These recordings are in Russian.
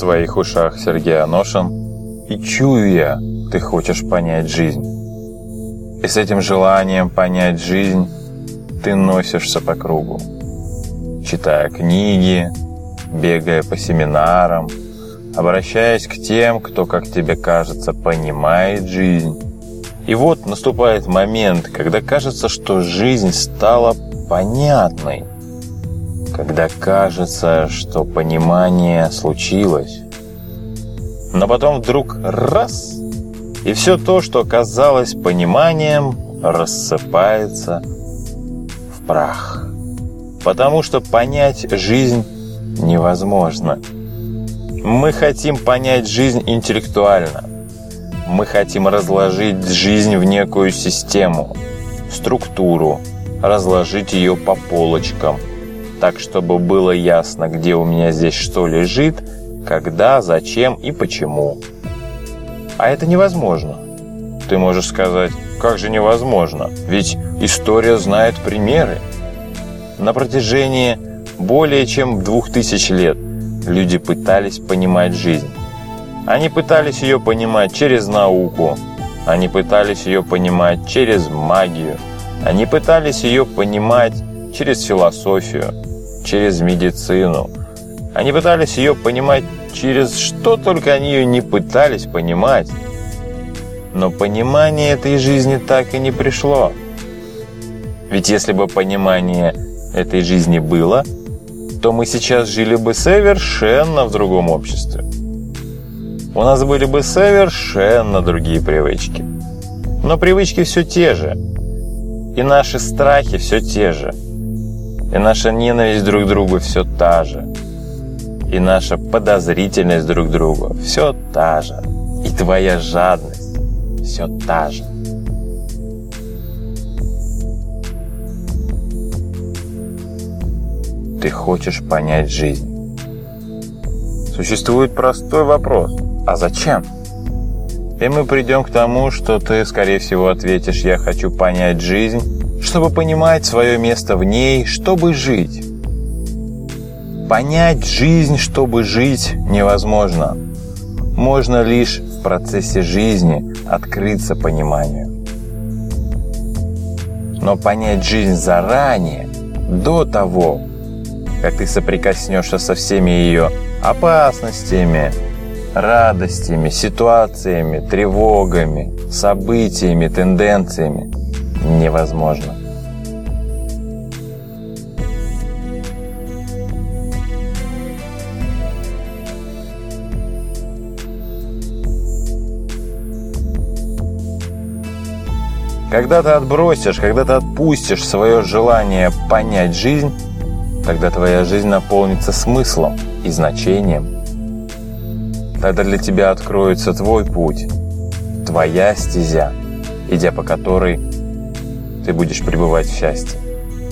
твоих ушах Сергей Аношин, и чую я, ты хочешь понять жизнь. И с этим желанием понять жизнь ты носишься по кругу, читая книги, бегая по семинарам, обращаясь к тем, кто, как тебе кажется, понимает жизнь. И вот наступает момент, когда кажется, что жизнь стала понятной, когда кажется, что понимание случилось. Но потом вдруг раз, и все то, что казалось пониманием, рассыпается в прах. Потому что понять жизнь невозможно. Мы хотим понять жизнь интеллектуально. Мы хотим разложить жизнь в некую систему, структуру, разложить ее по полочкам, так, чтобы было ясно, где у меня здесь что лежит, когда, зачем и почему. А это невозможно. Ты можешь сказать, как же невозможно, ведь история знает примеры. На протяжении более чем двух тысяч лет люди пытались понимать жизнь. Они пытались ее понимать через науку, они пытались ее понимать через магию, они пытались ее понимать через философию, через медицину. Они пытались ее понимать через что только они ее не пытались понимать. Но понимание этой жизни так и не пришло. Ведь если бы понимание этой жизни было, то мы сейчас жили бы совершенно в другом обществе. У нас были бы совершенно другие привычки. Но привычки все те же. И наши страхи все те же. И наша ненависть друг к другу все та же. И наша подозрительность друг к другу все та же. И твоя жадность все та же. Ты хочешь понять жизнь. Существует простой вопрос. А зачем? И мы придем к тому, что ты, скорее всего, ответишь «Я хочу понять жизнь», чтобы понимать свое место в ней, чтобы жить. Понять жизнь, чтобы жить, невозможно. Можно лишь в процессе жизни открыться пониманию. Но понять жизнь заранее, до того, как ты соприкоснешься со всеми ее опасностями, радостями, ситуациями, тревогами, событиями, тенденциями невозможно. Когда ты отбросишь, когда ты отпустишь свое желание понять жизнь, тогда твоя жизнь наполнится смыслом и значением – Тогда для тебя откроется твой путь, твоя стезя, идя по которой ты будешь пребывать в счастье.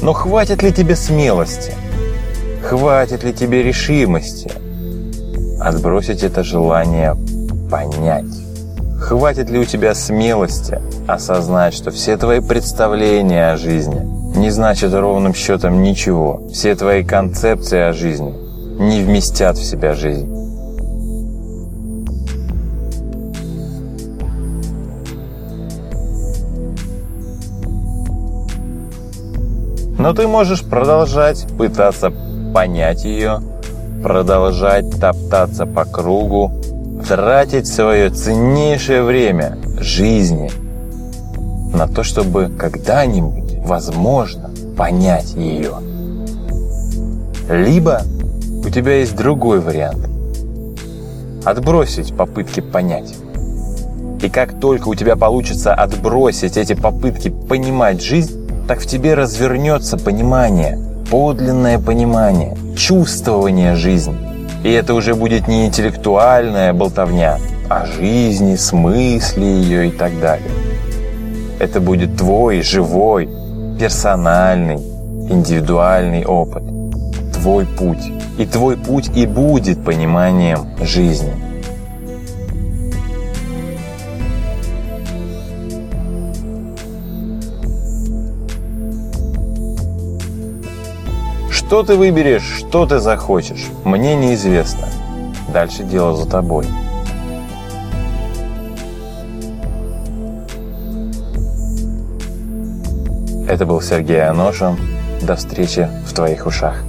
Но хватит ли тебе смелости? Хватит ли тебе решимости? Отбросить это желание понять. Хватит ли у тебя смелости осознать, что все твои представления о жизни не значат ровным счетом ничего. Все твои концепции о жизни не вместят в себя жизнь. Но ты можешь продолжать пытаться понять ее, продолжать топтаться по кругу, тратить свое ценнейшее время жизни на то, чтобы когда-нибудь, возможно, понять ее. Либо у тебя есть другой вариант. Отбросить попытки понять. И как только у тебя получится отбросить эти попытки понимать жизнь, так в тебе развернется понимание, подлинное понимание, чувствование жизни. И это уже будет не интеллектуальная болтовня, а жизни, смысле ее и так далее. Это будет твой живой, персональный, индивидуальный опыт, твой путь. И твой путь и будет пониманием жизни. Что ты выберешь, что ты захочешь, мне неизвестно. Дальше дело за тобой. Это был Сергей Аношин. До встречи в твоих ушах.